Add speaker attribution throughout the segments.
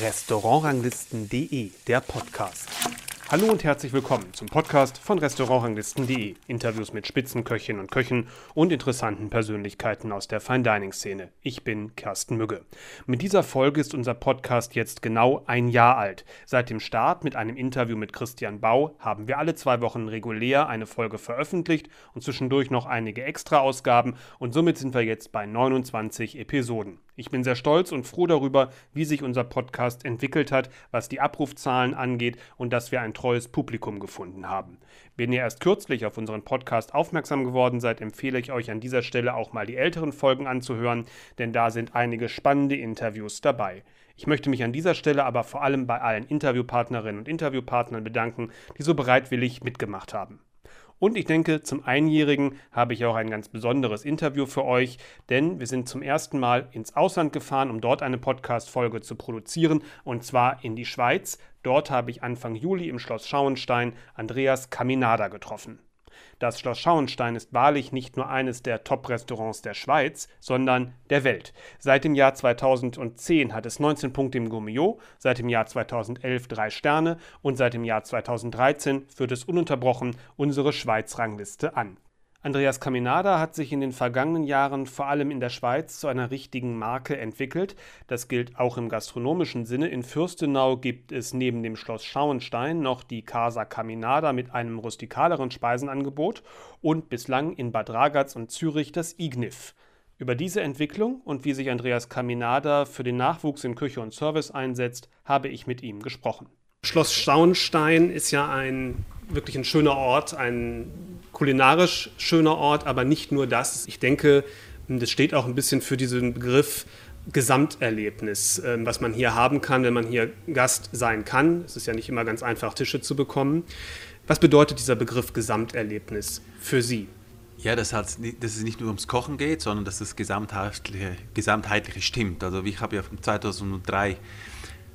Speaker 1: Restaurantranglisten.de, der Podcast. Hallo und herzlich willkommen zum Podcast von Restaurantranglisten.de. Interviews mit Spitzenköchinnen und Köchen und interessanten Persönlichkeiten aus der Fine Dining Szene. Ich bin Kersten Mügge. Mit dieser Folge ist unser Podcast jetzt genau ein Jahr alt. Seit dem Start mit einem Interview mit Christian Bau haben wir alle zwei Wochen regulär eine Folge veröffentlicht und zwischendurch noch einige Extra-Ausgaben und somit sind wir jetzt bei 29 Episoden. Ich bin sehr stolz und froh darüber, wie sich unser Podcast entwickelt hat, was die Abrufzahlen angeht und dass wir ein treues Publikum gefunden haben. Wenn ihr erst kürzlich auf unseren Podcast aufmerksam geworden seid, empfehle ich euch an dieser Stelle auch mal die älteren Folgen anzuhören, denn da sind einige spannende Interviews dabei. Ich möchte mich an dieser Stelle aber vor allem bei allen Interviewpartnerinnen und Interviewpartnern bedanken, die so bereitwillig mitgemacht haben. Und ich denke, zum Einjährigen habe ich auch ein ganz besonderes Interview für euch, denn wir sind zum ersten Mal ins Ausland gefahren, um dort eine Podcast-Folge zu produzieren, und zwar in die Schweiz. Dort habe ich Anfang Juli im Schloss Schauenstein Andreas Caminada getroffen. Das Schloss Schauenstein ist wahrlich nicht nur eines der Top-Restaurants der Schweiz, sondern der Welt. Seit dem Jahr 2010 hat es 19 Punkte im Gourmillot, seit dem Jahr 2011 drei Sterne und seit dem Jahr 2013 führt es ununterbrochen unsere Schweiz-Rangliste an. Andreas Caminada hat sich in den vergangenen Jahren vor allem in der Schweiz zu einer richtigen Marke entwickelt. Das gilt auch im gastronomischen Sinne. In Fürstenau gibt es neben dem Schloss Schauenstein noch die Casa Caminada mit einem rustikaleren Speisenangebot und bislang in Bad Ragaz und Zürich das Ignif. Über diese Entwicklung und wie sich Andreas Caminada für den Nachwuchs in Küche und Service einsetzt, habe ich mit ihm gesprochen. Schloss Schauenstein ist ja ein wirklich ein schöner Ort, ein kulinarisch schöner Ort, aber nicht nur das. Ich denke, das steht auch ein bisschen für diesen Begriff Gesamterlebnis, ähm, was man hier haben kann, wenn man hier Gast sein kann. Es ist ja nicht immer ganz einfach, Tische zu bekommen. Was bedeutet dieser Begriff Gesamterlebnis für Sie?
Speaker 2: Ja, das hat, dass es nicht nur ums Kochen geht, sondern dass das Gesamtheitliche, Gesamtheitliche stimmt. Also ich habe ja 2003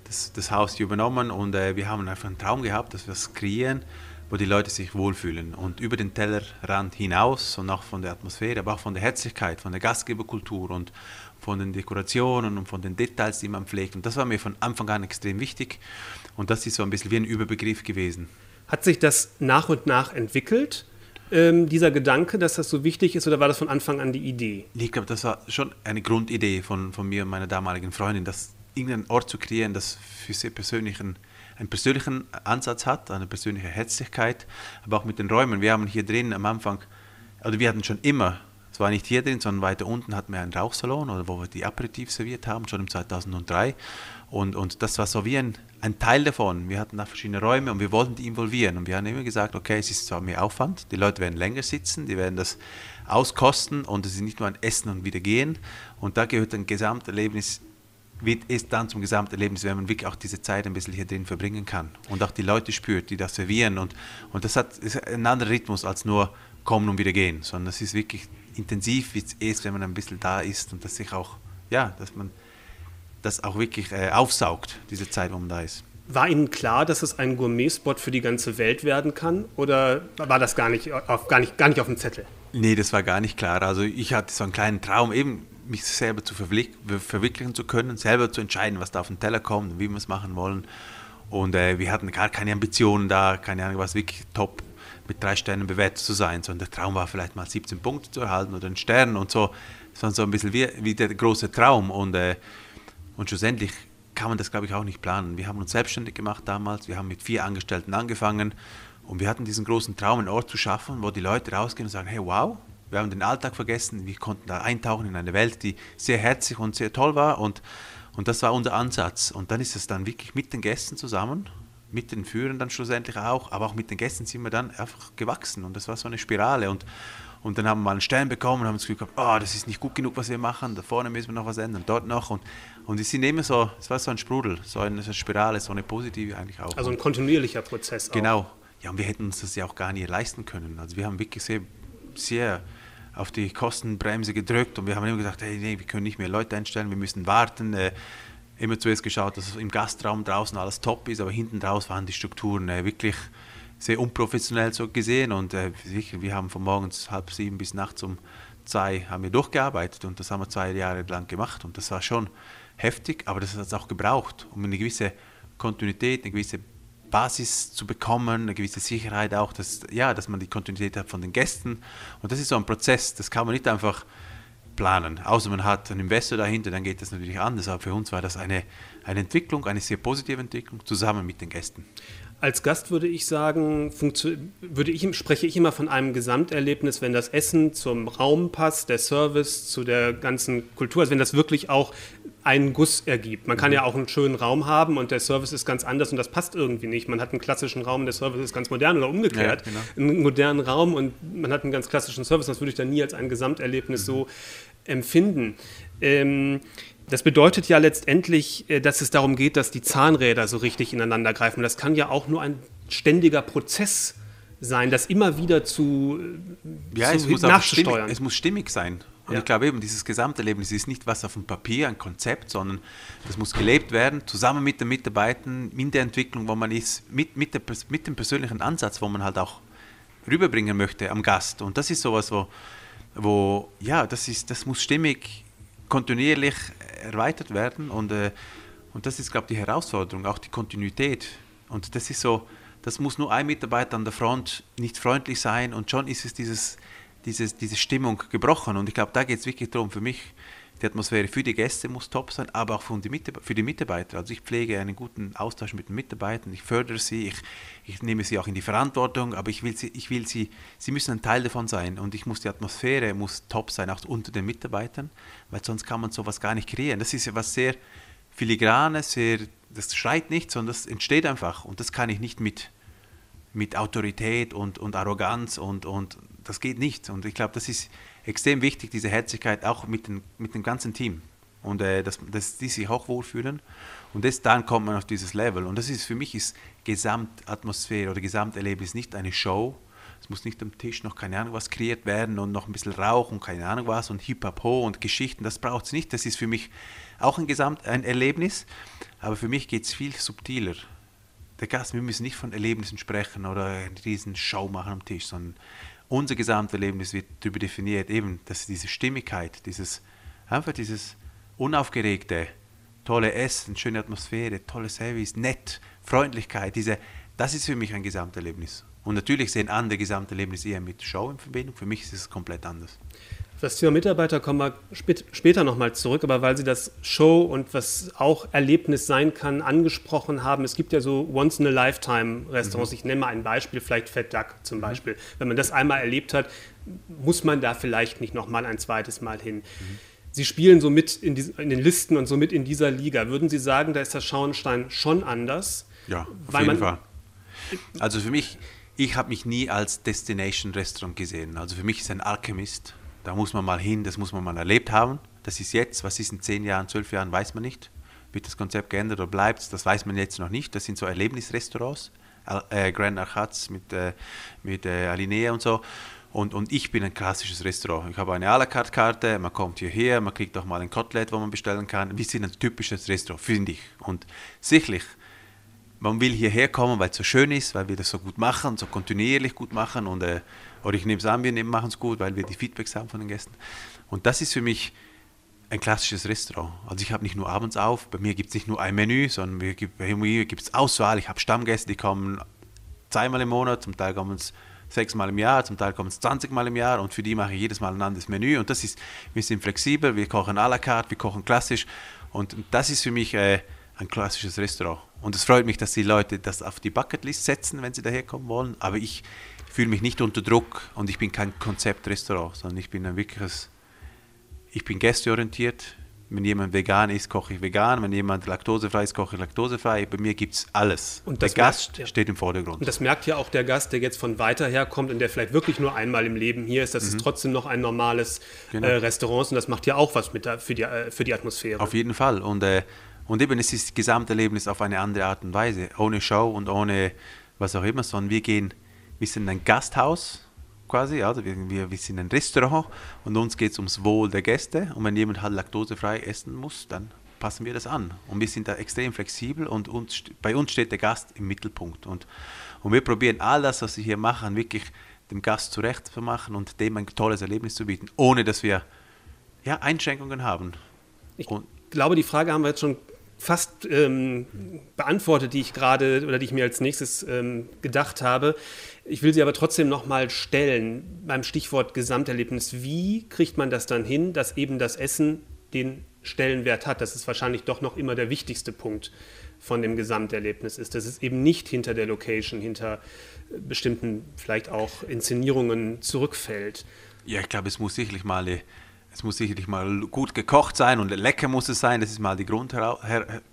Speaker 2: das, das Haus übernommen und äh, wir haben einfach einen Traum gehabt, dass wir es kreieren wo die Leute sich wohlfühlen. Und über den Tellerrand hinaus und auch von der Atmosphäre, aber auch von der Herzlichkeit, von der Gastgeberkultur und von den Dekorationen und von den Details, die man pflegt. Und das war mir von Anfang an extrem wichtig. Und das ist so ein bisschen wie ein Überbegriff gewesen.
Speaker 1: Hat sich das nach und nach entwickelt? Ähm, dieser Gedanke, dass das so wichtig ist, oder war das von Anfang an die Idee?
Speaker 2: Ich glaube, das war schon eine Grundidee von, von mir und meiner damaligen Freundin, dass irgendeinen Ort zu kreieren, das für sie persönlich ein einen persönlichen Ansatz hat, eine persönliche Herzlichkeit, aber auch mit den Räumen. Wir haben hier drin am Anfang, also wir hatten schon immer, es war nicht hier drin, sondern weiter unten hatten wir einen Rauchsalon, oder wo wir die Aperitif serviert haben, schon im 2003. Und, und das war so wie ein, ein Teil davon. Wir hatten da verschiedene Räume und wir wollten die involvieren. Und wir haben immer gesagt, okay, es ist zwar mehr Aufwand, die Leute werden länger sitzen, die werden das auskosten und es ist nicht nur ein Essen und wieder gehen. Und da gehört ein Gesamterlebnis wird es dann zum Gesamterlebnis, wenn man wirklich auch diese Zeit ein bisschen hier drin verbringen kann und auch die Leute spürt, die das servieren. Und, und das hat ist ein anderer Rhythmus als nur kommen und wieder gehen, sondern das ist wirklich intensiv, wie es ist, wenn man ein bisschen da ist und dass sich auch, ja, dass man das auch wirklich äh, aufsaugt, diese Zeit, wo man da ist.
Speaker 1: War Ihnen klar, dass es ein Gourmet-Spot für die ganze Welt werden kann? Oder war das gar nicht auf, gar nicht, gar nicht auf dem Zettel?
Speaker 2: Nee, das war gar nicht klar. Also ich hatte so einen kleinen Traum, eben mich selber zu verwirklichen zu können, selber zu entscheiden, was da auf den Teller kommt und wie wir es machen wollen. Und äh, wir hatten gar keine Ambitionen da, keine Ahnung, was wirklich top mit drei Sternen bewertet zu sein, sondern der Traum war vielleicht mal 17 Punkte zu erhalten oder einen Stern und so. Das war so ein bisschen wie, wie der große Traum und, äh, und schlussendlich kann man das, glaube ich, auch nicht planen. Wir haben uns selbstständig gemacht damals, wir haben mit vier Angestellten angefangen und wir hatten diesen großen Traum, einen Ort zu schaffen, wo die Leute rausgehen und sagen, hey, wow, wir haben den Alltag vergessen, wir konnten da eintauchen in eine Welt, die sehr herzlich und sehr toll war und, und das war unser Ansatz. Und dann ist es dann wirklich mit den Gästen zusammen, mit den Führern dann schlussendlich auch, aber auch mit den Gästen sind wir dann einfach gewachsen und das war so eine Spirale und, und dann haben wir mal einen Stern bekommen und haben das Gefühl gehabt, oh, das ist nicht gut genug, was wir machen, da vorne müssen wir noch was ändern, dort noch und, und es sind immer so, es war so ein Sprudel, so eine, so eine Spirale, so eine positive eigentlich auch.
Speaker 1: Also ein kontinuierlicher Prozess
Speaker 2: auch. Genau, ja und wir hätten uns das ja auch gar nicht leisten können, also wir haben wirklich sehr, sehr auf die Kostenbremse gedrückt und wir haben immer gesagt, hey, nee, wir können nicht mehr Leute einstellen, wir müssen warten. Äh, immer zuerst geschaut, dass im Gastraum draußen alles top ist, aber hinten draus waren die Strukturen äh, wirklich sehr unprofessionell so gesehen und äh, wir haben von morgens halb sieben bis nachts um zwei haben wir durchgearbeitet und das haben wir zwei Jahre lang gemacht und das war schon heftig, aber das hat es auch gebraucht, um eine gewisse Kontinuität, eine gewisse Basis zu bekommen, eine gewisse Sicherheit auch, dass, ja, dass man die Kontinuität hat von den Gästen. Und das ist so ein Prozess, das kann man nicht einfach planen. Außer man hat einen Investor dahinter, dann geht das natürlich anders. Aber für uns war das eine, eine Entwicklung, eine sehr positive Entwicklung, zusammen mit den Gästen.
Speaker 1: Als Gast würde ich sagen, würde ich, spreche ich immer von einem Gesamterlebnis, wenn das Essen zum Raum passt, der Service zu der ganzen Kultur, also wenn das wirklich auch einen Guss ergibt. Man kann mhm. ja auch einen schönen Raum haben und der Service ist ganz anders und das passt irgendwie nicht. Man hat einen klassischen Raum, der Service ist ganz modern oder umgekehrt. Ja, genau. Einen modernen Raum und man hat einen ganz klassischen Service. Das würde ich dann nie als ein Gesamterlebnis mhm. so empfinden. Ähm, das bedeutet ja letztendlich, äh, dass es darum geht, dass die Zahnräder so richtig ineinander greifen. Das kann ja auch nur ein ständiger Prozess sein, das immer wieder zu,
Speaker 2: ja, zu es muss nachzusteuern. Stimmig, es muss stimmig sein. Und ja. ich glaube eben, dieses Gesamterlebnis ist nicht was auf dem Papier, ein Konzept, sondern das muss gelebt werden, zusammen mit den Mitarbeitern, in der Entwicklung, wo man ist, mit, mit, der, mit dem persönlichen Ansatz, wo man halt auch rüberbringen möchte am Gast. Und das ist sowas, wo, wo ja, das, ist, das muss stimmig, kontinuierlich erweitert werden und, äh, und das ist, glaube ich, die Herausforderung, auch die Kontinuität. Und das ist so, das muss nur ein Mitarbeiter an der Front nicht freundlich sein und schon ist es dieses, dieses, diese Stimmung gebrochen. Und ich glaube, da geht es wirklich darum, für mich, die Atmosphäre für die Gäste muss top sein, aber auch für die, für die Mitarbeiter. Also ich pflege einen guten Austausch mit den Mitarbeitern, ich fördere sie, ich, ich nehme sie auch in die Verantwortung, aber ich will sie, ich will sie, sie müssen ein Teil davon sein und ich muss die Atmosphäre muss top sein, auch unter den Mitarbeitern, weil sonst kann man sowas gar nicht kreieren. Das ist ja was sehr filigranes, sehr, das schreit nicht, sondern das entsteht einfach und das kann ich nicht mit mit Autorität und, und Arroganz und, und das geht nicht. Und ich glaube, das ist extrem wichtig, diese Herzlichkeit auch mit, den, mit dem ganzen Team. Und äh, dass, dass die sich auch wohlfühlen. Und das, dann kommt man auf dieses Level. Und das ist für mich ist Gesamtatmosphäre oder Gesamterlebnis nicht eine Show. Es muss nicht am Tisch noch keine Ahnung was kreiert werden und noch ein bisschen Rauch und keine Ahnung was und Hip-Hop und Geschichten. Das braucht es nicht. Das ist für mich auch ein Gesamt ein Erlebnis. Aber für mich geht es viel subtiler. Der Gast, wir müssen nicht von Erlebnissen sprechen oder eine riesen Show machen am Tisch, sondern unser Gesamterlebnis wird darüber definiert, eben, dass diese Stimmigkeit, dieses, einfach dieses unaufgeregte, tolle Essen, schöne Atmosphäre, tolle Service, nett, Freundlichkeit, diese, das ist für mich ein Gesamterlebnis. Und natürlich sehen andere Gesamterlebnis eher mit Show in Verbindung. Für mich ist es komplett anders.
Speaker 1: Das Thema Mitarbeiter kommen wir später nochmal zurück, aber weil Sie das Show und was auch Erlebnis sein kann, angesprochen haben. Es gibt ja so Once-in-a-Lifetime-Restaurants. Mhm. Ich nenne mal ein Beispiel, vielleicht Fat Duck zum mhm. Beispiel. Wenn man das einmal erlebt hat, muss man da vielleicht nicht nochmal ein zweites Mal hin. Mhm. Sie spielen so mit in, die, in, den Listen und so mit in dieser Liga. Würden Sie sagen, da ist der Schauenstein schon anders?
Speaker 2: Ja, auf jeden Fall. Also für mich, ich habe mich nie als Destination-Restaurant gesehen. Also für mich ist ein Alchemist da muss man mal hin, das muss man mal erlebt haben. Das ist jetzt, was ist in zehn Jahren, zwölf Jahren, weiß man nicht. Wird das Konzept geändert oder bleibt es, das weiß man jetzt noch nicht. Das sind so Erlebnisrestaurants, äh, Grand Arcats mit, äh, mit äh, Alinea und so. Und, und ich bin ein klassisches Restaurant. Ich habe eine à la carte Karte, man kommt hierher, man kriegt auch mal ein Kotelett, wo man bestellen kann. Wir sind ein typisches Restaurant, finde ich. Und sicherlich, man will hierher kommen, weil es so schön ist, weil wir das so gut machen, so kontinuierlich gut machen und äh, oder ich nehme es an, wir machen es gut, weil wir die Feedbacks haben von den Gästen. Und das ist für mich ein klassisches Restaurant. Also ich habe nicht nur abends auf, bei mir gibt es nicht nur ein Menü, sondern bei mir gibt es Auswahl. Ich habe Stammgäste, die kommen zweimal im Monat, zum Teil kommen es sechsmal im Jahr, zum Teil kommen es 20 Mal im Jahr und für die mache ich jedes Mal ein anderes Menü. Und das ist, wir sind flexibel, wir kochen à la carte, wir kochen klassisch. Und das ist für mich äh, ein klassisches Restaurant. Und es freut mich, dass die Leute das auf die Bucketlist setzen, wenn sie daherkommen wollen. Aber ich, fühle mich nicht unter Druck und ich bin kein Konzeptrestaurant, sondern ich bin ein wirkliches, ich bin gästeorientiert. Wenn jemand vegan ist, koche ich vegan. Wenn jemand laktosefrei ist, koche ich laktosefrei. Bei mir gibt es alles. Und der Gast ja. steht im Vordergrund.
Speaker 1: Und das merkt ja auch der Gast, der jetzt von weiter her kommt und der vielleicht wirklich nur einmal im Leben hier ist. Das mhm. ist trotzdem noch ein normales genau. äh, Restaurant und das macht ja auch was mit der, für, die, äh, für die Atmosphäre.
Speaker 2: Auf jeden Fall. Und, äh, und eben, es ist das Gesamterlebnis auf eine andere Art und Weise. Ohne Show und ohne was auch immer, sondern wir gehen wir sind ein Gasthaus quasi, also wir, wir, wir sind ein Restaurant und uns geht es ums Wohl der Gäste und wenn jemand halt laktosefrei essen muss, dann passen wir das an. Und wir sind da extrem flexibel und uns, bei uns steht der Gast im Mittelpunkt. Und, und wir probieren all das, was wir hier machen, wirklich dem Gast zurecht zu machen und dem ein tolles Erlebnis zu bieten, ohne dass wir ja, Einschränkungen haben.
Speaker 1: Ich und glaube, die Frage haben wir jetzt schon fast ähm, beantwortet, die ich gerade oder die ich mir als nächstes ähm, gedacht habe. Ich will sie aber trotzdem nochmal stellen beim Stichwort Gesamterlebnis. Wie kriegt man das dann hin, dass eben das Essen den Stellenwert hat? Das ist wahrscheinlich doch noch immer der wichtigste Punkt von dem Gesamterlebnis ist, dass es eben nicht hinter der Location, hinter bestimmten vielleicht auch Inszenierungen zurückfällt.
Speaker 2: Ja, ich glaube, es muss sicherlich mal eine es muss sicherlich mal gut gekocht sein und lecker muss es sein. Das ist mal die Grund,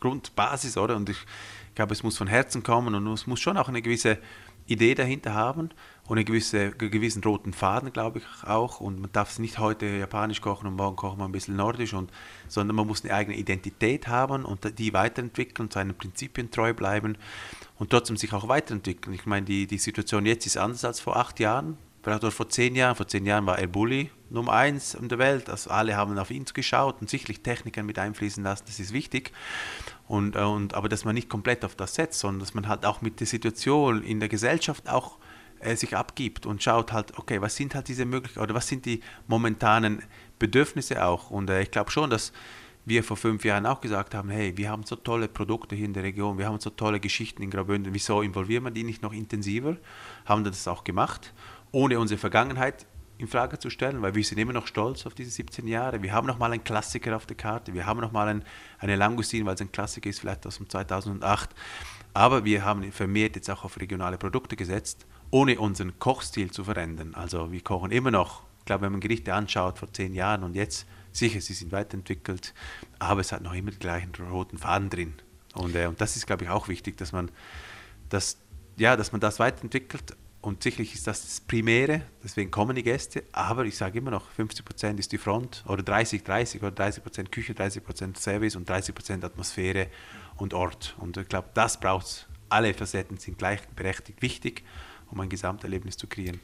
Speaker 2: Grundbasis, oder? Und ich glaube, es muss von Herzen kommen und es muss schon auch eine gewisse Idee dahinter haben und einen gewisse, gewissen roten Faden, glaube ich auch. Und man darf es nicht heute japanisch kochen und morgen kochen wir ein bisschen nordisch, und, sondern man muss eine eigene Identität haben und die weiterentwickeln, seinen Prinzipien treu bleiben und trotzdem sich auch weiterentwickeln. Ich meine, die, die Situation jetzt ist anders als vor acht Jahren vielleicht auch vor zehn Jahren, vor zehn Jahren war El Bulli Nummer eins in der Welt. Also alle haben auf ihn geschaut und sicherlich Techniker mit einfließen lassen, das ist wichtig. Und, äh, und, aber dass man nicht komplett auf das setzt, sondern dass man halt auch mit der Situation in der Gesellschaft auch äh, sich abgibt und schaut halt, okay, was sind halt diese Möglichkeiten oder was sind die momentanen Bedürfnisse auch. Und äh, ich glaube schon, dass wir vor fünf Jahren auch gesagt haben, hey, wir haben so tolle Produkte hier in der Region, wir haben so tolle Geschichten in Graubünden, wieso involvieren wir die nicht noch intensiver? Haben das auch gemacht ohne unsere Vergangenheit in Frage zu stellen, weil wir sind immer noch stolz auf diese 17 Jahre. Wir haben noch mal einen Klassiker auf der Karte, wir haben noch mal ein, eine Langoustine, weil es ein Klassiker ist, vielleicht aus dem 2008. Aber wir haben vermehrt jetzt auch auf regionale Produkte gesetzt, ohne unseren Kochstil zu verändern. Also wir kochen immer noch, ich glaube, wenn man Gerichte anschaut vor zehn Jahren und jetzt, sicher, sie sind weiterentwickelt, aber es hat noch immer den gleichen roten Faden drin. Und, äh, und das ist, glaube ich, auch wichtig, dass man das, ja, dass man das weiterentwickelt, und sicherlich ist das das Primäre, deswegen kommen die Gäste, aber ich sage immer noch, 50% ist die Front oder 30, 30 oder 30% Küche, 30% Service und 30% Atmosphäre und Ort. Und ich glaube, das braucht es. Alle Facetten sind gleichberechtigt wichtig, um ein Gesamterlebnis zu kreieren.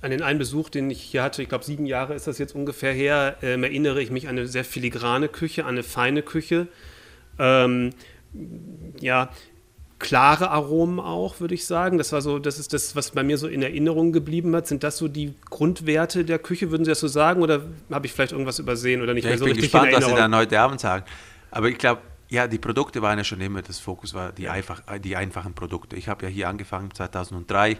Speaker 1: An den einen Besuch, den ich hier hatte, ich glaube sieben Jahre ist das jetzt ungefähr her, ähm, erinnere ich mich an eine sehr filigrane Küche, an eine feine Küche. Ähm, ja, klare Aromen auch, würde ich sagen. Das war so, das ist das, was bei mir so in Erinnerung geblieben hat. Sind das so die Grundwerte der Küche, würden Sie das so sagen? Oder habe ich vielleicht irgendwas übersehen oder nicht
Speaker 2: ja,
Speaker 1: mehr so
Speaker 2: richtig Ich bin gespannt, was Sie dann heute Abend sagen. Aber ich glaube, ja, die Produkte waren ja schon immer, das Fokus war die, einfach, die einfachen Produkte. Ich habe ja hier angefangen 2003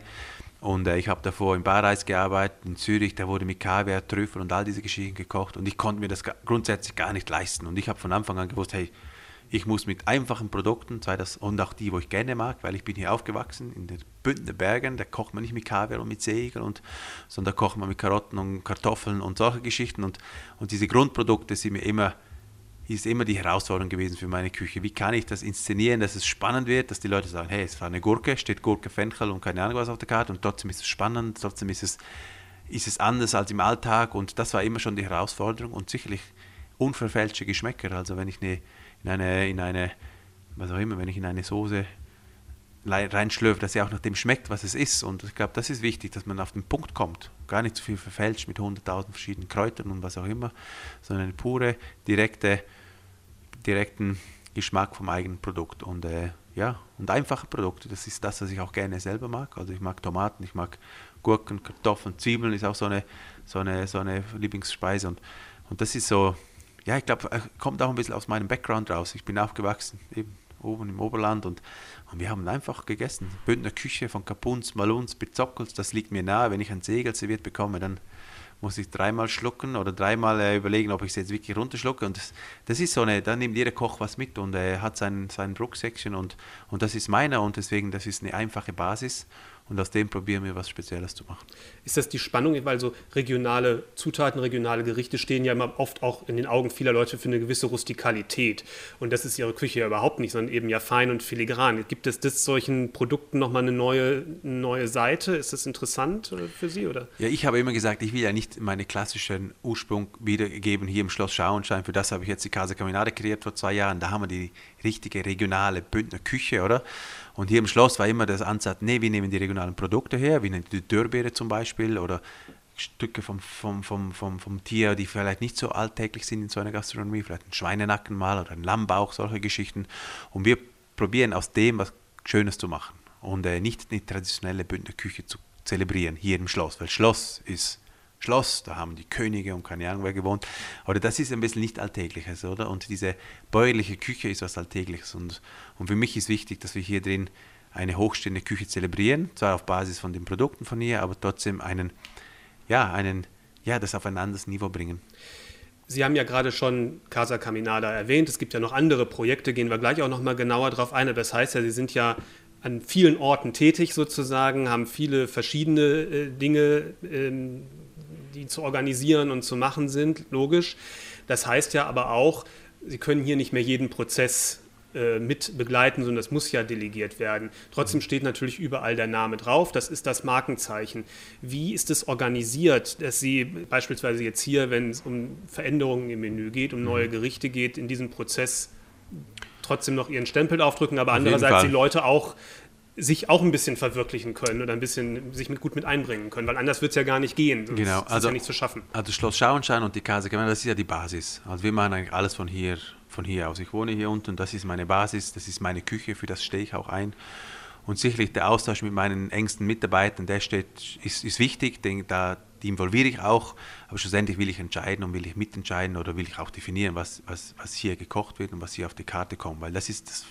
Speaker 2: und äh, ich habe davor in Bareis gearbeitet, in Zürich, da wurde mit Kaviar, Trüffel und all diese Geschichten gekocht und ich konnte mir das grundsätzlich gar nicht leisten. Und ich habe von Anfang an gewusst, hey, ich muss mit einfachen Produkten, sei das und auch die, wo ich gerne mag, weil ich bin hier aufgewachsen in den Bündner Bergen, da kocht man nicht mit Kaviar und mit Segel, und, sondern da kocht man mit Karotten und Kartoffeln und solche Geschichten. Und, und diese Grundprodukte sind mir immer, ist immer die Herausforderung gewesen für meine Küche. Wie kann ich das inszenieren, dass es spannend wird, dass die Leute sagen, hey, es war eine Gurke, steht Gurke, Fenchel und keine Ahnung was auf der Karte und trotzdem ist es spannend, trotzdem ist es, ist es anders als im Alltag und das war immer schon die Herausforderung und sicherlich unverfälschte Geschmäcker. Also wenn ich eine in eine, in eine, was auch immer, wenn ich in eine Soße reinschlürfe, dass sie auch nach dem schmeckt, was es ist. Und ich glaube, das ist wichtig, dass man auf den Punkt kommt. Gar nicht zu viel verfälscht mit 100.000 verschiedenen Kräutern und was auch immer, sondern eine pure, direkte, direkten Geschmack vom eigenen Produkt. Und äh, ja, und einfache Produkte, das ist das, was ich auch gerne selber mag. Also ich mag Tomaten, ich mag Gurken, Kartoffeln, Zwiebeln ist auch so eine, so eine, so eine Lieblingsspeise. Und, und das ist so, ja, ich glaube, äh, kommt auch ein bisschen aus meinem Background raus. Ich bin aufgewachsen, eben oben im Oberland und, und wir haben einfach gegessen. Bündner Küche von Kapuns, Maluns, Bizockels, das liegt mir nahe. Wenn ich ein Segel serviert bekomme, dann muss ich dreimal schlucken oder dreimal äh, überlegen, ob ich es jetzt wirklich runterschlucke. Und das, das, ist so eine, da nimmt jeder Koch was mit und er hat sein, sein Rucksäckchen und, und das ist meiner und deswegen, das ist eine einfache Basis und aus dem probieren wir was Spezielles zu machen.
Speaker 1: Ist das die Spannung, weil so regionale Zutaten, regionale Gerichte stehen ja immer oft auch in den Augen vieler Leute für eine gewisse Rustikalität. Und das ist ihre Küche ja überhaupt nicht, sondern eben ja fein und filigran. Gibt es das solchen Produkten nochmal eine neue, neue Seite? Ist das interessant äh, für Sie? Oder?
Speaker 2: Ja, ich habe immer gesagt, ich will ja nicht meinen klassischen Ursprung wiedergeben hier im Schloss Schauenstein. Für das habe ich jetzt die Casa Caminare kreiert vor zwei Jahren. Da haben wir die richtige regionale Bündner Küche, oder? Und hier im Schloss war immer das Ansatz, nee, wir nehmen die regionalen Produkte her, wie die Dörrbeere zum Beispiel oder Stücke vom, vom, vom, vom, vom Tier, die vielleicht nicht so alltäglich sind in so einer Gastronomie, vielleicht ein Schweinenacken mal oder ein Lammbauch, solche Geschichten. Und wir probieren aus dem was Schönes zu machen und äh, nicht eine traditionelle Bündner Küche zu, zelebrieren, hier im Schloss, weil Schloss ist Schloss, da haben die Könige und keine Ahnung wer gewohnt. Oder das ist ein bisschen nicht Alltägliches, oder? Und diese bäuerliche Küche ist was Alltägliches. Und, und für mich ist wichtig, dass wir hier drin eine hochstehende Küche zelebrieren, zwar auf Basis von den Produkten von hier, aber trotzdem einen, ja, einen, ja, das auf ein anderes Niveau bringen.
Speaker 1: Sie haben ja gerade schon Casa Caminada erwähnt. Es gibt ja noch andere Projekte, gehen wir gleich auch noch mal genauer drauf ein. Aber das heißt ja, Sie sind ja an vielen Orten tätig sozusagen, haben viele verschiedene äh, Dinge, ähm, die zu organisieren und zu machen sind, logisch. Das heißt ja aber auch, Sie können hier nicht mehr jeden Prozess äh, mit begleiten, sondern das muss ja delegiert werden. Trotzdem steht natürlich überall der Name drauf, das ist das Markenzeichen. Wie ist es organisiert, dass Sie beispielsweise jetzt hier, wenn es um Veränderungen im Menü geht, um neue mhm. Gerichte geht, in diesem Prozess trotzdem noch Ihren Stempel aufdrücken, aber Auf andererseits die Leute auch sich auch ein bisschen verwirklichen können oder ein bisschen sich mit gut mit einbringen können, weil anders wird es ja gar nicht gehen.
Speaker 2: Sonst genau,
Speaker 1: also, ist ja nicht zu schaffen.
Speaker 2: Also Schloss Schauenstein und die Casa das ist ja die Basis. Also wir machen eigentlich alles von hier von hier aus. Ich wohne hier unten, das ist meine Basis, das ist meine Küche, für das stehe ich auch ein. Und sicherlich der Austausch mit meinen engsten Mitarbeitern, der steht, ist, ist wichtig, den, da, die involviere ich auch, aber schlussendlich will ich entscheiden und will ich mitentscheiden oder will ich auch definieren, was, was, was hier gekocht wird und was hier auf die Karte kommt, weil das ist das,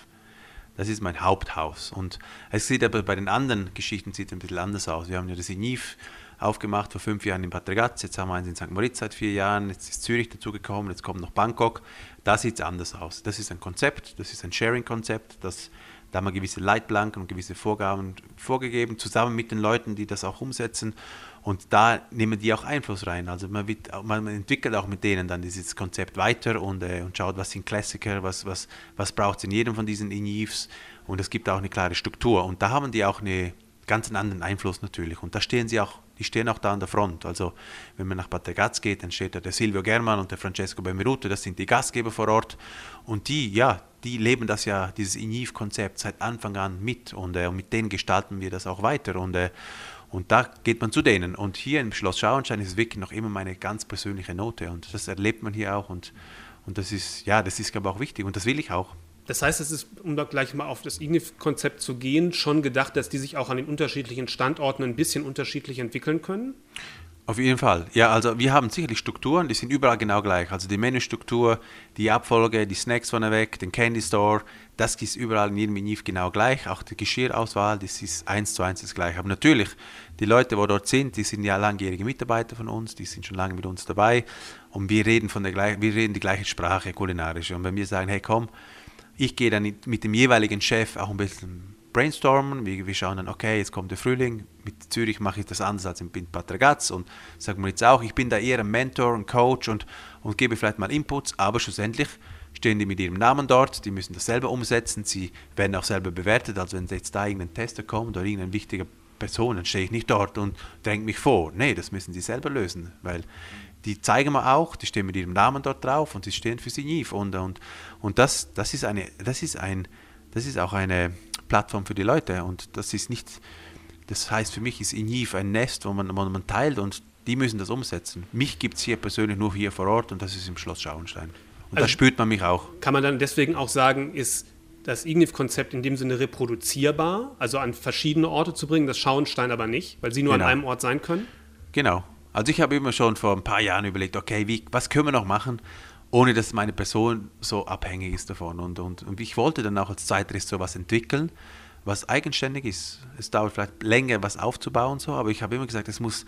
Speaker 2: das ist mein Haupthaus. Und es sieht aber bei den anderen Geschichten sieht ein bisschen anders aus. Wir haben ja das INIF aufgemacht vor fünf Jahren in Bad Ragaz, jetzt haben wir eins in St. Moritz seit vier Jahren, jetzt ist Zürich dazugekommen, jetzt kommt noch Bangkok. Da sieht es anders aus. Das ist ein Konzept, das ist ein Sharing-Konzept, das da haben wir gewisse Leitplanken und gewisse Vorgaben vorgegeben, zusammen mit den Leuten, die das auch umsetzen. Und da nehmen die auch Einfluss rein. Also man, wird, man entwickelt auch mit denen dann dieses Konzept weiter und, äh, und schaut, was sind Klassiker, was, was, was braucht es in jedem von diesen Inivs. Und es gibt auch eine klare Struktur. Und da haben die auch einen ganz anderen Einfluss natürlich. Und da stehen sie auch die stehen auch da an der Front. Also wenn man nach Bad Ragaz geht, dann steht da der Silvio German und der Francesco Benvenuto, das sind die Gastgeber vor Ort. Und die, ja, die leben das ja, dieses INIV-Konzept seit Anfang an mit und, äh, mit denen gestalten wir das auch weiter. Und, äh, und da geht man zu denen. Und hier im Schloss Schauenstein ist es wirklich noch immer meine ganz persönliche Note. Und das erlebt man hier auch. Und, und das ist, ja, das ist, glaube ich, auch wichtig. Und das will ich auch.
Speaker 1: Das heißt, es ist, um da gleich mal auf das IGNIF-Konzept zu gehen, schon gedacht, dass die sich auch an den unterschiedlichen Standorten ein bisschen unterschiedlich entwickeln können?
Speaker 2: Auf jeden Fall. Ja, also wir haben sicherlich Strukturen, die sind überall genau gleich. Also die Menüstruktur, die Abfolge, die Snacks von weg, den Candy Store, das ist überall in jedem INIF genau gleich. Auch die Geschirrauswahl, das ist eins zu eins das gleiche. Aber natürlich, die Leute, die dort sind, die sind ja langjährige Mitarbeiter von uns, die sind schon lange mit uns dabei und wir reden, von der, wir reden die gleiche Sprache kulinarisch. Und wenn wir sagen, hey komm, ich gehe dann mit dem jeweiligen Chef auch ein bisschen brainstormen. Wir, wir schauen dann, okay, jetzt kommt der Frühling. Mit Zürich mache ich das anders als in Bad Ragaz. Und sagen wir jetzt auch, ich bin da eher ein Mentor, ein Coach und, und gebe vielleicht mal Inputs, aber schlussendlich stehen die mit ihrem Namen dort, die müssen das selber umsetzen, sie werden auch selber bewertet. Also wenn jetzt da irgendein Tester kommt oder irgendein wichtiger Person, dann stehe ich nicht dort und dränge mich vor. Nee, das müssen sie selber lösen, weil die zeigen wir auch, die stehen mit ihrem Namen dort drauf und sie stehen für sie nie. Und, und, und das, das, ist eine, das, ist ein, das ist auch eine Plattform für die Leute. Und das ist nicht, das heißt für mich ist INIV ein Nest, wo man, wo man teilt und die müssen das umsetzen. Mich gibt es hier persönlich nur hier vor Ort und das ist im Schloss Schauenstein. Und also da spürt man mich auch.
Speaker 1: Kann man dann deswegen auch sagen, ist das IGNIF-Konzept in dem Sinne reproduzierbar, also an verschiedene Orte zu bringen, das Schauenstein aber nicht, weil sie nur genau. an einem Ort sein können?
Speaker 2: Genau, also ich habe immer schon vor ein paar Jahren überlegt, okay, wie, was können wir noch machen, ohne dass meine Person so abhängig ist davon. Und, und, und ich wollte dann auch als Zeitrist so was entwickeln, was eigenständig ist. Es dauert vielleicht länger, was aufzubauen, so, aber ich habe immer gesagt, es muss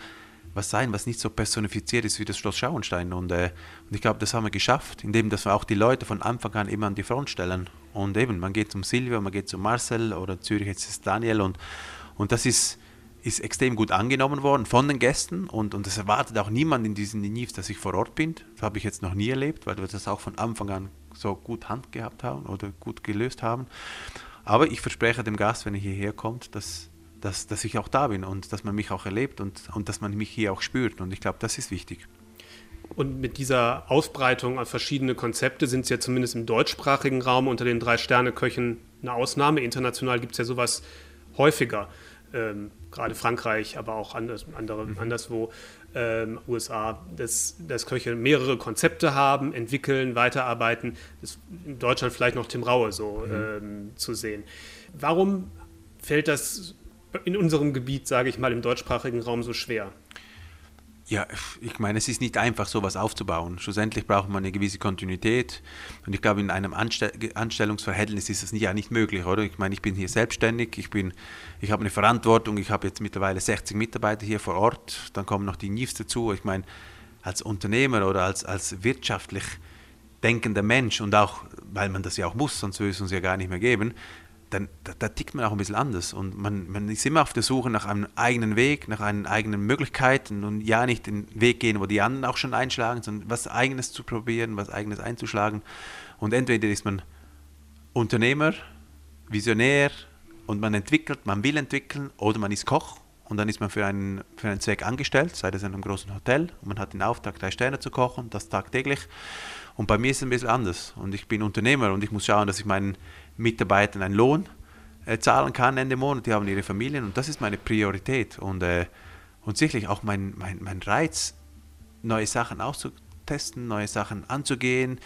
Speaker 2: was sein, was nicht so personifiziert ist wie das Schloss Schauenstein. Und, äh, und ich glaube, das haben wir geschafft, indem dass wir auch die Leute von Anfang an immer an die Front stellen. Und eben, man geht zum Silvio, man geht zum Marcel oder Zürich jetzt ist Daniel und, und das ist ist extrem gut angenommen worden von den Gästen und, und es erwartet auch niemand in diesen Nivs, dass ich vor Ort bin. Das habe ich jetzt noch nie erlebt, weil wir das auch von Anfang an so gut Hand gehabt haben oder gut gelöst haben. Aber ich verspreche dem Gast, wenn er hierher kommt, dass, dass, dass ich auch da bin und dass man mich auch erlebt und, und dass man mich hier auch spürt. Und ich glaube, das ist wichtig.
Speaker 1: Und mit dieser Ausbreitung auf verschiedene Konzepte sind es ja zumindest im deutschsprachigen Raum unter den drei Sterne-Köchen eine Ausnahme. International gibt es ja sowas häufiger ähm, gerade Frankreich, aber auch anders, andere, mhm. anderswo, ähm, USA, dass, dass Köche mehrere Konzepte haben, entwickeln, weiterarbeiten. Das ist in Deutschland vielleicht noch Tim Raue so mhm. ähm, zu sehen. Warum fällt das in unserem Gebiet, sage ich mal, im deutschsprachigen Raum so schwer?
Speaker 2: Ja, ich meine, es ist nicht einfach, sowas aufzubauen. Schlussendlich braucht man eine gewisse Kontinuität. Und ich glaube, in einem Anstell Anstellungsverhältnis ist das ja nicht möglich, oder? Ich meine, ich bin hier selbstständig, ich, bin, ich habe eine Verantwortung, ich habe jetzt mittlerweile 60 Mitarbeiter hier vor Ort, dann kommen noch die NIFs dazu. Ich meine, als Unternehmer oder als, als wirtschaftlich denkender Mensch und auch, weil man das ja auch muss, sonst würde es uns ja gar nicht mehr geben, dann da, da, tickt man auch ein bisschen anders. Und man, man ist immer auf der Suche nach einem eigenen Weg, nach einen eigenen Möglichkeiten und ja nicht den Weg gehen, wo die anderen auch schon einschlagen, sondern was eigenes zu probieren, was eigenes einzuschlagen. Und entweder ist man Unternehmer, Visionär und man entwickelt, man will entwickeln oder man ist Koch und dann ist man für einen, für einen Zweck angestellt, sei das in einem großen Hotel und man hat den Auftrag, drei Sterne zu kochen, das tagtäglich. Und bei mir ist es ein bisschen anders. Und ich bin Unternehmer und ich muss schauen, dass ich meinen Mitarbeitern einen Lohn äh, zahlen kann Ende Monat. Die haben ihre Familien und das ist meine Priorität. Und, äh, und sicherlich auch mein, mein, mein Reiz, neue Sachen auszutesten, neue Sachen anzugehen,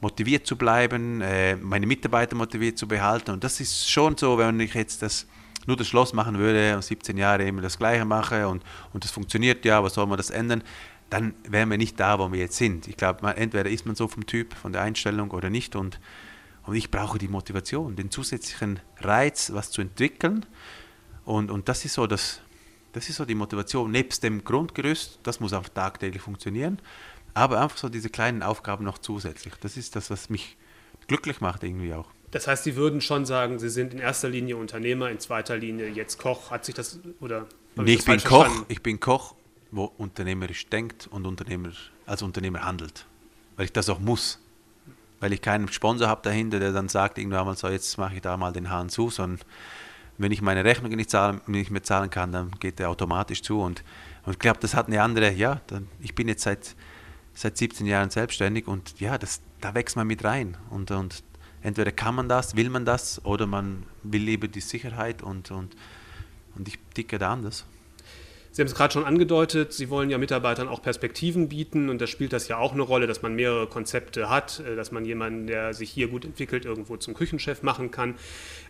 Speaker 2: motiviert zu bleiben, äh, meine Mitarbeiter motiviert zu behalten. Und das ist schon so, wenn ich jetzt das nur das Schloss machen würde und 17 Jahre immer das Gleiche mache und, und das funktioniert ja, was soll man das ändern? Dann wären wir nicht da, wo wir jetzt sind. Ich glaube, entweder ist man so vom Typ, von der Einstellung oder nicht. Und und ich brauche die Motivation, den zusätzlichen Reiz, was zu entwickeln. Und, und das, ist so das, das ist so die Motivation, nebst dem Grundgerüst, das muss auch tagtäglich funktionieren, aber einfach so diese kleinen Aufgaben noch zusätzlich. Das ist das, was mich glücklich macht irgendwie auch.
Speaker 1: Das heißt, Sie würden schon sagen, Sie sind in erster Linie Unternehmer, in zweiter Linie jetzt Koch. Hat sich das oder?
Speaker 2: Nee, ich, ich bin Koch. Verstanden? Ich bin Koch, wo unternehmerisch denkt und Unternehmer als Unternehmer handelt, weil ich das auch muss weil ich keinen Sponsor habe dahinter, der dann sagt, irgendwann mal so, jetzt mache ich da mal den Hahn zu, sondern wenn ich meine Rechnung nicht, zahlen, nicht mehr zahlen kann, dann geht der automatisch zu. Und, und ich glaube, das hat eine andere, ja, dann, ich bin jetzt seit, seit 17 Jahren selbstständig und ja, das, da wächst man mit rein. Und, und entweder kann man das, will man das oder man will lieber die Sicherheit und, und, und ich ticke da anders.
Speaker 1: Sie haben es gerade schon angedeutet, Sie wollen ja Mitarbeitern auch Perspektiven bieten und da spielt das ja auch eine Rolle, dass man mehrere Konzepte hat, äh, dass man jemanden, der sich hier gut entwickelt, irgendwo zum Küchenchef machen kann.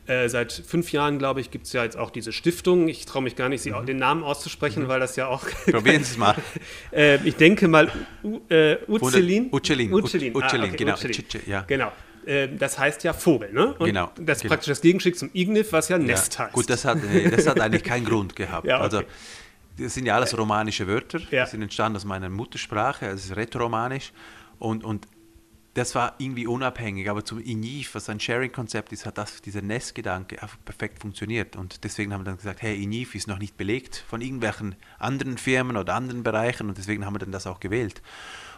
Speaker 1: Äh, seit fünf Jahren, glaube ich, gibt es ja jetzt auch diese Stiftung. Ich traue mich gar nicht, mhm. den Namen auszusprechen, mhm. weil das ja auch.
Speaker 2: Probieren Sie es mal.
Speaker 1: äh, ich denke mal, U äh,
Speaker 2: Uzelin.
Speaker 1: Ah, okay,
Speaker 2: genau.
Speaker 1: Ucelin. Ja. Genau äh, das heißt ja Vogel, ne?
Speaker 2: Und genau.
Speaker 1: Das ist
Speaker 2: genau.
Speaker 1: praktisch das Gegenstück zum Ignif, was ja Nest
Speaker 2: ja.
Speaker 1: heißt.
Speaker 2: Gut, das hat, das hat eigentlich keinen Grund gehabt. Ja, okay. Also das sind ja alles romanische Wörter. Ja. Die sind entstanden aus meiner Muttersprache, also es ist rätoromanisch. Und, und das war irgendwie unabhängig, aber zum INIF, was ein Sharing-Konzept ist, hat das, dieser Nestgedanke einfach perfekt funktioniert. Und deswegen haben wir dann gesagt, hey, INIF ist noch nicht belegt von irgendwelchen anderen Firmen oder anderen Bereichen und deswegen haben wir dann das auch gewählt.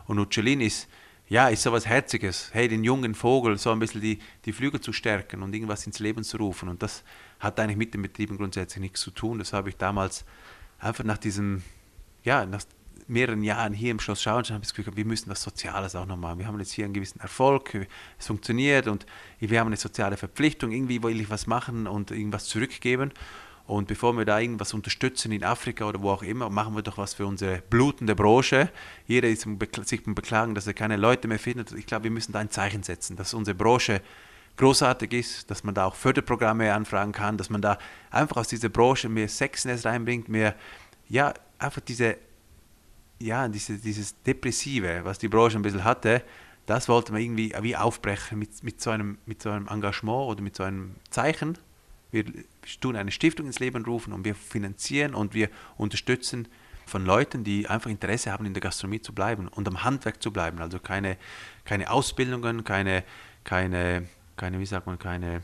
Speaker 2: Und Uccelin ist, ja, ist so was Herziges. Hey, den jungen Vogel so ein bisschen die, die Flügel zu stärken und irgendwas ins Leben zu rufen. Und das hat eigentlich mit den Betrieben grundsätzlich nichts zu tun. Das habe ich damals einfach nach diesem, ja, nach mehreren Jahren hier im Schloss Schauenstein habe ich das Gefühl, wir müssen was Soziales auch noch machen. Wir haben jetzt hier einen gewissen Erfolg, es funktioniert und wir haben eine soziale Verpflichtung, irgendwie will ich was machen und irgendwas zurückgeben. Und bevor wir da irgendwas unterstützen in Afrika oder wo auch immer, machen wir doch was für unsere blutende Branche. Jeder ist sich beklagen, dass er keine Leute mehr findet. Ich glaube, wir müssen da ein Zeichen setzen, dass unsere Branche großartig ist, dass man da auch Förderprogramme anfragen kann, dass man da einfach aus dieser Branche mehr Sexiness reinbringt, mehr, ja, einfach diese, ja, diese, dieses Depressive, was die Branche ein bisschen hatte, das wollte man irgendwie wie aufbrechen mit, mit, so einem, mit so einem Engagement oder mit so einem Zeichen. Wir tun eine Stiftung ins Leben rufen und wir finanzieren und wir unterstützen von Leuten, die einfach Interesse haben, in der Gastronomie zu bleiben und am Handwerk zu bleiben. Also keine, keine Ausbildungen, keine, keine keine, wie sagt man, keine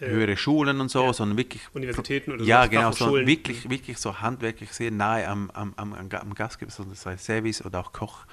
Speaker 2: äh, höhere Schulen und so, ja. sondern wirklich
Speaker 1: Universitäten oder
Speaker 2: ja, so genau, so wirklich, wirklich so handwerklich sehr nahe am, am, am, am Gastgeber, also das heißt Service oder auch Koch.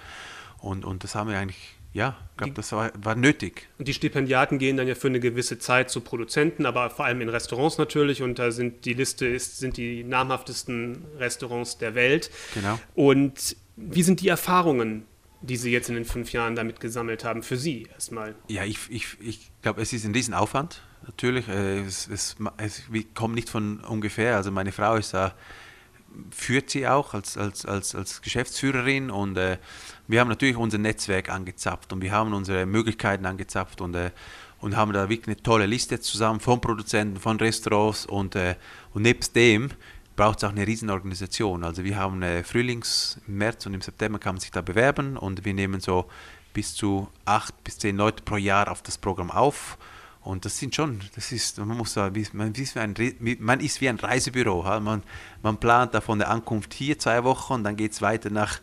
Speaker 2: Und, und das haben wir eigentlich, ja, ich glaube, das war, war nötig.
Speaker 1: Und die Stipendiaten gehen dann ja für eine gewisse Zeit zu Produzenten, aber vor allem in Restaurants natürlich. Und da sind die Liste ist, sind die namhaftesten Restaurants der Welt.
Speaker 2: Genau.
Speaker 1: Und wie sind die Erfahrungen die Sie jetzt in den fünf Jahren damit gesammelt haben, für Sie erstmal?
Speaker 2: Ja, ich, ich, ich glaube, es ist ein Riesenaufwand, natürlich. Äh, es, es, es kommt nicht von ungefähr. Also meine Frau ist da, führt sie auch als, als, als, als Geschäftsführerin und äh, wir haben natürlich unser Netzwerk angezapft und wir haben unsere Möglichkeiten angezapft und, äh, und haben da wirklich eine tolle Liste zusammen von Produzenten, von Restaurants und, äh, und nebst dem braucht es auch eine Riesenorganisation. Also wir haben äh, Frühlings, im März und im September kann man sich da bewerben und wir nehmen so bis zu acht bis zehn Leute pro Jahr auf das Programm auf. Und das sind schon, das ist, man muss man ist wie ein, man ist wie ein Reisebüro. Man, man plant da von der Ankunft hier zwei Wochen und dann geht es weiter nach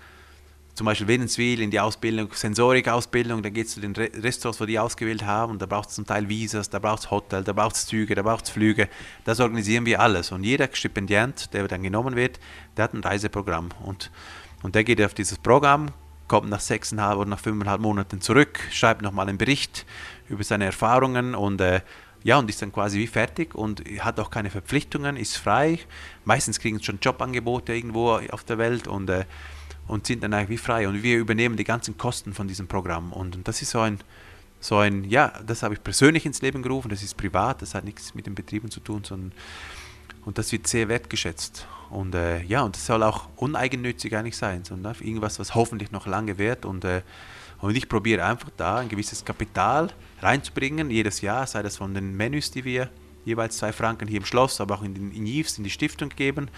Speaker 2: zum Beispiel Wädenswil in die Ausbildung, Sensorikausbildung, dann geht es zu den Restaurants, wo die ausgewählt haben, da braucht es zum Teil Visas, da braucht es Hotel, da braucht es Züge, da braucht es Flüge. Das organisieren wir alles. Und jeder Stipendiant, der dann genommen wird, der hat ein Reiseprogramm. Und, und der geht auf dieses Programm, kommt nach sechseinhalb oder nach fünfeinhalb Monaten zurück, schreibt nochmal einen Bericht über seine Erfahrungen und äh, ja, und ist dann quasi wie fertig und hat auch keine Verpflichtungen, ist frei. Meistens kriegen sie schon Jobangebote irgendwo auf der Welt und äh, und sind dann eigentlich wie frei. Und wir übernehmen die ganzen Kosten von diesem Programm. Und, und das ist so ein, so ein, ja, das habe ich persönlich ins Leben gerufen, das ist privat, das hat nichts mit den Betrieben zu tun, sondern und das wird sehr wertgeschätzt. Und äh, ja, und das soll auch uneigennützig eigentlich sein, sondern irgendwas, was hoffentlich noch lange währt. Und, äh, und ich probiere einfach da ein gewisses Kapital reinzubringen, jedes Jahr, sei das von den Menüs, die wir jeweils zwei Franken hier im Schloss, aber auch in, den, in Yves, in die Stiftung geben,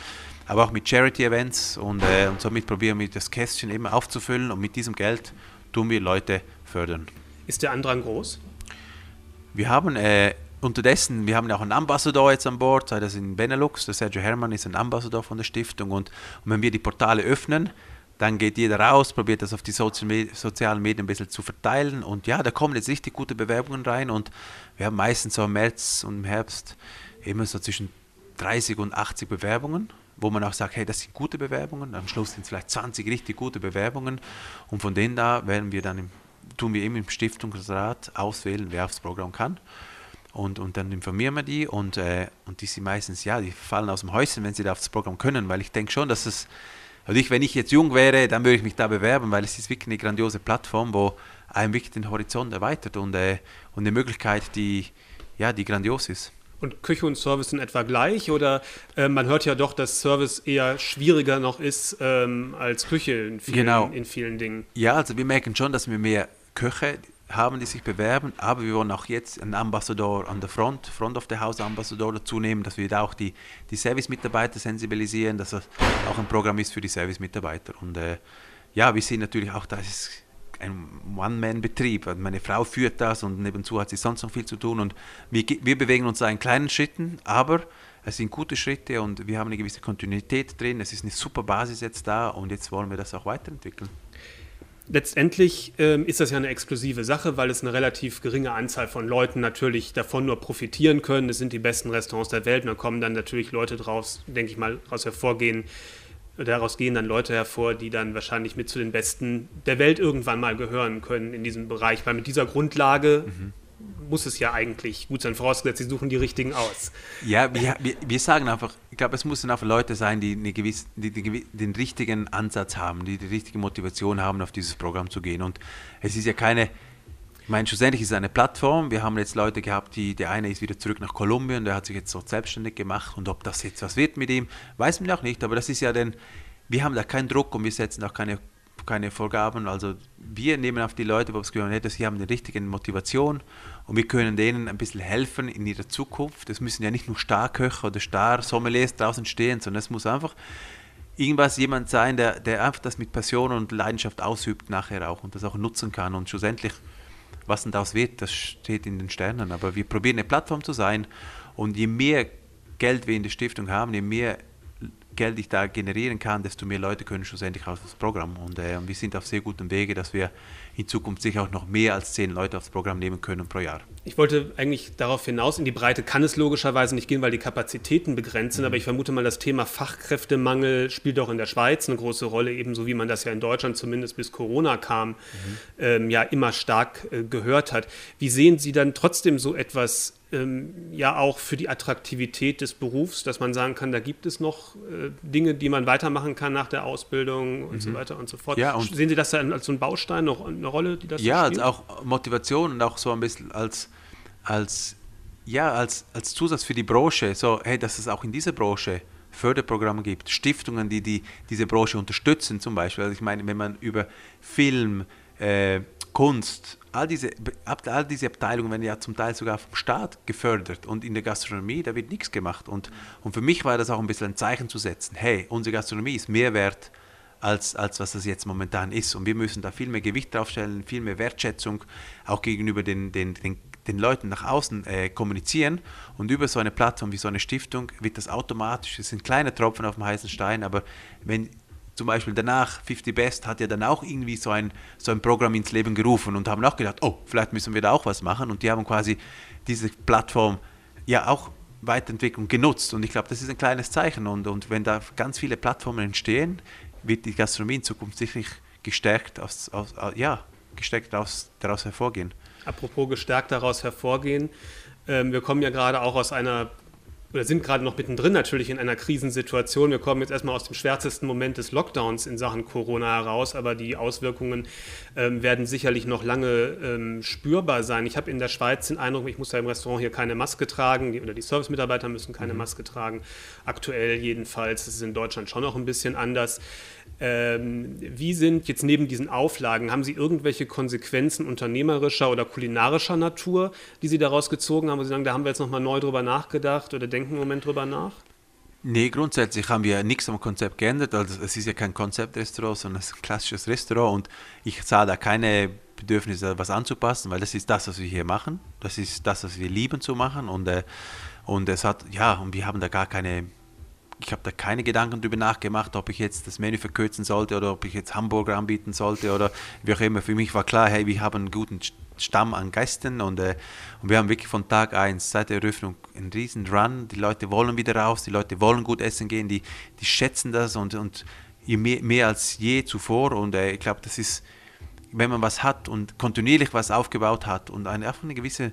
Speaker 2: aber auch mit Charity-Events und, äh, und somit probieren wir das Kästchen immer aufzufüllen und mit diesem Geld tun wir Leute fördern.
Speaker 1: Ist der Andrang groß?
Speaker 2: Wir haben äh, unterdessen, wir haben auch einen Ambassador jetzt an Bord, sei das in Benelux, der Sergio Hermann ist ein Ambassador von der Stiftung und, und wenn wir die Portale öffnen, dann geht jeder raus, probiert das auf die sozialen Medien ein bisschen zu verteilen und ja, da kommen jetzt richtig gute Bewerbungen rein und wir haben meistens so im März und im Herbst immer so zwischen 30 und 80 Bewerbungen, wo man auch sagt, hey, das sind gute Bewerbungen, am Schluss sind es vielleicht 20 richtig gute Bewerbungen und von denen da werden wir dann im, tun wir eben im Stiftungsrat auswählen, wer aufs Programm kann. Und, und dann informieren wir die und, äh, und die sind meistens, ja, die fallen aus dem Häuschen, wenn sie da aufs Programm können, weil ich denke schon, dass es also ich, wenn ich jetzt jung wäre, dann würde ich mich da bewerben, weil es ist wirklich eine grandiose Plattform, wo einem wirklich den Horizont erweitert und, äh, und eine Möglichkeit, die, ja, die grandios ist.
Speaker 1: Und Küche und Service sind etwa gleich oder äh, man hört ja doch, dass Service eher schwieriger noch ist ähm, als Küche in vielen,
Speaker 2: genau.
Speaker 1: in vielen Dingen.
Speaker 2: Ja, also wir merken schon, dass wir mehr Köche haben, die sich bewerben, aber wir wollen auch jetzt einen Ambassador an der Front, Front of the House Ambassador dazu nehmen, dass wir da auch die, die Service-Mitarbeiter sensibilisieren, dass das auch ein Programm ist für die Service-Mitarbeiter. Und äh, ja, wir sehen natürlich auch, das ist ein One-Man-Betrieb. Meine Frau führt das und nebenzu hat sie sonst noch viel zu tun und wir, wir bewegen uns da in kleinen Schritten, aber es sind gute Schritte und wir haben eine gewisse Kontinuität drin. Es ist eine super Basis jetzt da und jetzt wollen wir das auch weiterentwickeln.
Speaker 1: Letztendlich ähm, ist das ja eine exklusive Sache, weil es eine relativ geringe Anzahl von Leuten natürlich davon nur profitieren können. Es sind die besten Restaurants der Welt und da kommen dann natürlich Leute draus, denke ich mal, daraus hervorgehen. Daraus gehen dann Leute hervor, die dann wahrscheinlich mit zu den Besten der Welt irgendwann mal gehören können in diesem Bereich, weil mit dieser Grundlage mhm muss es ja eigentlich gut sein, vorausgesetzt, sie suchen die richtigen aus.
Speaker 2: Ja, wir, wir, sagen einfach, ich glaube, es müssen einfach Leute sein, die, eine gewisse, die, die, den richtigen Ansatz haben, die die richtige Motivation haben, auf dieses Programm zu gehen. Und es ist ja keine, ich meine, schlussendlich ist es eine Plattform. Wir haben jetzt Leute gehabt, die, der eine ist wieder zurück nach Kolumbien, der hat sich jetzt so selbstständig gemacht und ob das jetzt was wird mit ihm, weiß man auch nicht. Aber das ist ja denn, wir haben da keinen Druck und wir setzen auch keine keine Vorgaben. Also wir nehmen auf die Leute, wo es gehört hat, sie haben die richtige Motivation und wir können denen ein bisschen helfen in ihrer Zukunft. Es müssen ja nicht nur Starköche oder Star-Sommeliers draußen stehen, sondern es muss einfach irgendwas jemand sein, der, der einfach das mit Passion und Leidenschaft ausübt nachher auch und das auch nutzen kann. Und schlussendlich, was denn daraus wird, das steht in den Sternen. Aber wir probieren eine Plattform zu sein und je mehr Geld wir in der Stiftung haben, je mehr Geld ich da generieren kann, desto mehr Leute können schlussendlich auf das Programm. Und äh, wir sind auf sehr gutem Wege, dass wir in Zukunft sicher auch noch mehr als zehn Leute aufs Programm nehmen können pro Jahr.
Speaker 1: Ich wollte eigentlich darauf hinaus, in die Breite kann es logischerweise nicht gehen, weil die Kapazitäten begrenzt sind, mhm. aber ich vermute mal, das Thema Fachkräftemangel spielt auch in der Schweiz eine große Rolle, ebenso wie man das ja in Deutschland zumindest bis Corona kam, mhm. ähm, ja immer stark äh, gehört hat. Wie sehen Sie dann trotzdem so etwas ähm, ja auch für die Attraktivität des Berufs, dass man sagen kann, da gibt es noch äh, Dinge, die man weitermachen kann nach der Ausbildung und mhm. so weiter und so fort.
Speaker 2: Ja,
Speaker 1: und Sehen Sie das dann als so ein Baustein noch eine Rolle,
Speaker 2: die das Ja, als auch Motivation und auch so ein bisschen als, als, ja, als, als Zusatz für die Branche, so, hey, dass es auch in dieser Branche Förderprogramme gibt, Stiftungen, die, die diese Branche unterstützen zum Beispiel. Also ich meine, wenn man über Film, äh, Kunst, all diese, all diese Abteilungen werden ja zum Teil sogar vom Staat gefördert und in der Gastronomie, da wird nichts gemacht. Und, und für mich war das auch ein bisschen ein Zeichen zu setzen, hey, unsere Gastronomie ist mehr wert, als, als was das jetzt momentan ist. Und wir müssen da viel mehr Gewicht draufstellen, viel mehr Wertschätzung auch gegenüber den, den, den, den Leuten nach außen äh, kommunizieren. Und über so eine Plattform wie so eine Stiftung wird das automatisch, es sind kleine Tropfen auf dem heißen Stein, aber wenn zum Beispiel danach, 50 Best hat ja dann auch irgendwie so ein, so ein Programm ins Leben gerufen und haben auch gedacht, oh, vielleicht müssen wir da auch was machen. Und die haben quasi diese Plattform ja auch Weiterentwicklung genutzt. Und ich glaube, das ist ein kleines Zeichen. Und, und wenn da ganz viele Plattformen entstehen, wird die Gastronomie in Zukunft sicherlich gestärkt, aus, aus, ja, gestärkt aus, daraus hervorgehen.
Speaker 1: Apropos gestärkt daraus hervorgehen. Ähm, wir kommen ja gerade auch aus einer oder sind gerade noch mittendrin natürlich in einer Krisensituation. Wir kommen jetzt erstmal aus dem schwärzesten Moment des Lockdowns in Sachen Corona heraus, aber die Auswirkungen ähm, werden sicherlich noch lange ähm, spürbar sein. Ich habe in der Schweiz den Eindruck, ich muss ja im Restaurant hier keine Maske tragen die, oder die Servicemitarbeiter müssen keine mhm. Maske tragen. Aktuell jedenfalls, das ist in Deutschland schon noch ein bisschen anders. Ähm, wie sind jetzt neben diesen Auflagen, haben Sie irgendwelche Konsequenzen unternehmerischer oder kulinarischer Natur, die Sie daraus gezogen haben, wo Sie sagen, da haben wir jetzt nochmal neu drüber nachgedacht oder denken im Moment drüber nach?
Speaker 2: Nee, grundsätzlich haben wir nichts am Konzept geändert. Also es ist ja kein Konzeptrestaurant, sondern ein klassisches Restaurant und ich sah da keine Bedürfnisse, was anzupassen, weil das ist das, was wir hier machen. Das ist das, was wir lieben zu machen und, äh, und es hat, ja, und wir haben da gar keine ich habe da keine Gedanken darüber nachgemacht, ob ich jetzt das Menü verkürzen sollte oder ob ich jetzt Hamburger anbieten sollte oder wie auch immer. Für mich war klar, hey, wir haben einen guten Stamm an Gästen und, äh, und wir haben wirklich von Tag 1 seit der Eröffnung einen riesen Run. Die Leute wollen wieder raus, die Leute wollen gut essen gehen, die, die schätzen das und, und mehr, mehr als je zuvor und äh, ich glaube, das ist, wenn man was hat und kontinuierlich was aufgebaut hat und eine, einfach eine gewisse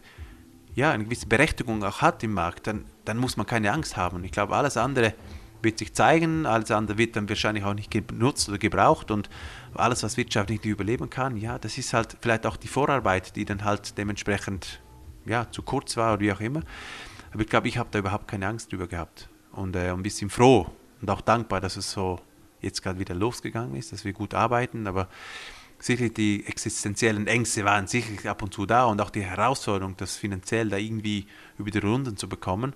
Speaker 2: ja, eine gewisse Berechtigung auch hat im Markt, dann, dann muss man keine Angst haben. Ich glaube, alles andere wird sich zeigen, alles andere wird dann wahrscheinlich auch nicht genutzt oder gebraucht und alles, was wirtschaftlich nicht überleben kann, ja, das ist halt vielleicht auch die Vorarbeit, die dann halt dementsprechend ja, zu kurz war oder wie auch immer. Aber ich glaube, ich habe da überhaupt keine Angst drüber gehabt und äh, ein bisschen froh und auch dankbar, dass es so jetzt gerade wieder losgegangen ist, dass wir gut arbeiten, aber sicherlich die existenziellen Ängste waren sicherlich ab und zu da und auch die Herausforderung, das finanziell da irgendwie über die Runden zu bekommen,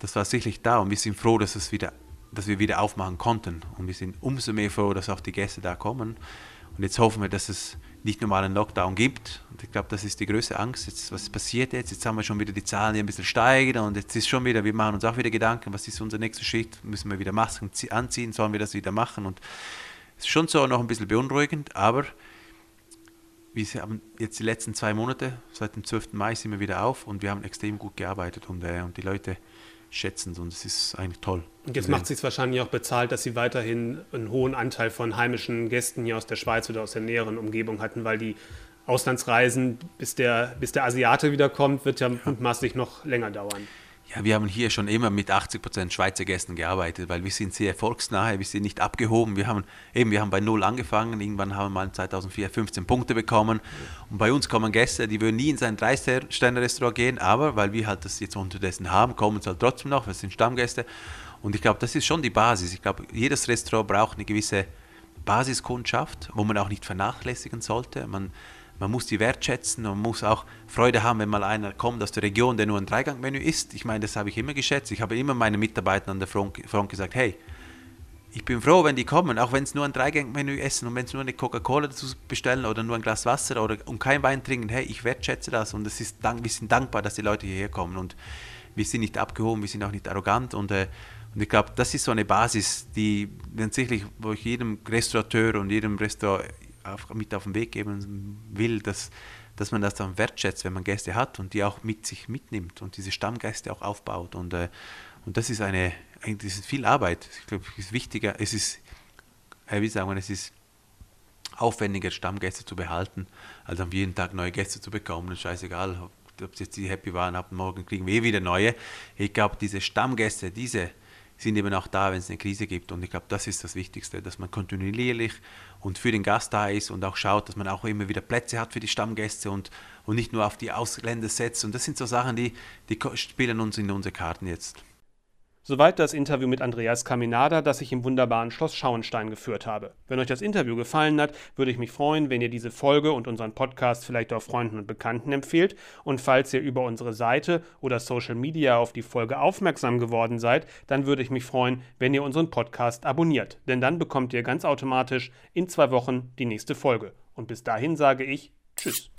Speaker 2: das war sicherlich da und wir sind froh, dass, es wieder, dass wir wieder aufmachen konnten. Und wir sind umso mehr froh, dass auch die Gäste da kommen. Und jetzt hoffen wir, dass es nicht normal einen Lockdown gibt. Und ich glaube, das ist die größte Angst, jetzt, was passiert jetzt, jetzt haben wir schon wieder die Zahlen, die ein bisschen steigen und jetzt ist schon wieder, wir machen uns auch wieder Gedanken, was ist unser nächster Schritt, müssen wir wieder Masken anziehen, sollen wir das wieder machen? Und es ist schon so noch ein bisschen beunruhigend, aber wir haben jetzt die letzten zwei Monate, seit dem 12. Mai sind wir wieder auf. Und wir haben extrem gut gearbeitet und, äh, und die Leute schätzen und es ist eigentlich toll.
Speaker 1: Und jetzt macht es sich wahrscheinlich auch bezahlt, dass Sie weiterhin einen hohen Anteil von heimischen Gästen hier aus der Schweiz oder aus der näheren Umgebung hatten, weil die Auslandsreisen, bis der, bis der Asiate wiederkommt, wird ja, ja. mutmaßlich noch länger dauern.
Speaker 2: Ja, wir haben hier schon immer mit 80% Schweizer Gästen gearbeitet, weil wir sind sehr erfolgsnahe, wir sind nicht abgehoben. Wir haben eben, wir haben bei Null angefangen, irgendwann haben wir mal 2004 15 Punkte bekommen. Und bei uns kommen Gäste, die würden nie in sein Drei-Sterne-Restaurant gehen, aber weil wir halt das jetzt unterdessen haben, kommen sie halt trotzdem noch, wir sind Stammgäste. Und ich glaube, das ist schon die Basis. Ich glaube, jedes Restaurant braucht eine gewisse Basiskundschaft, wo man auch nicht vernachlässigen sollte. Man, man muss die wertschätzen und muss auch Freude haben, wenn mal einer kommt aus der Region, der nur ein Dreigangmenü isst. Ich meine, das habe ich immer geschätzt. Ich habe immer meinen Mitarbeitern an der Front, Front gesagt, hey, ich bin froh, wenn die kommen, auch wenn es nur ein Dreigangmenü essen und wenn es nur eine Coca-Cola dazu bestellen oder nur ein Glas Wasser oder und kein Wein trinken, hey, ich wertschätze das und es ist, wir sind dankbar, dass die Leute hierher kommen und wir sind nicht abgehoben, wir sind auch nicht arrogant und, äh, und ich glaube, das ist so eine Basis, die tatsächlich, wo ich jedem Restaurateur und jedem Restaurant auf, mit auf den Weg geben will, dass, dass man das dann wertschätzt, wenn man Gäste hat und die auch mit sich mitnimmt und diese Stammgäste auch aufbaut. Und, äh, und das ist eine, das ist viel Arbeit. Ich glaube, es ist wichtiger, es ist, äh, wie sagen wir, es ist aufwendiger, Stammgäste zu behalten, als am jeden Tag neue Gäste zu bekommen. Und scheißegal, ob, ob jetzt die happy waren, ab morgen kriegen wir eh wieder neue. Ich glaube, diese Stammgäste, diese sind eben auch da, wenn es eine Krise gibt. Und ich glaube, das ist das Wichtigste, dass man kontinuierlich und für den Gast da ist und auch schaut, dass man auch immer wieder Plätze hat für die Stammgäste und, und nicht nur auf die Ausländer setzt. Und das sind so Sachen, die, die spielen uns in unsere Karten jetzt.
Speaker 1: Soweit das Interview mit Andreas Caminada, das ich im wunderbaren Schloss Schauenstein geführt habe. Wenn euch das Interview gefallen hat, würde ich mich freuen, wenn ihr diese Folge und unseren Podcast vielleicht auch Freunden und Bekannten empfehlt. Und falls ihr über unsere Seite oder Social Media auf die Folge aufmerksam geworden seid, dann würde ich mich freuen, wenn ihr unseren Podcast abonniert. Denn dann bekommt ihr ganz automatisch in zwei Wochen die nächste Folge. Und bis dahin sage ich Tschüss.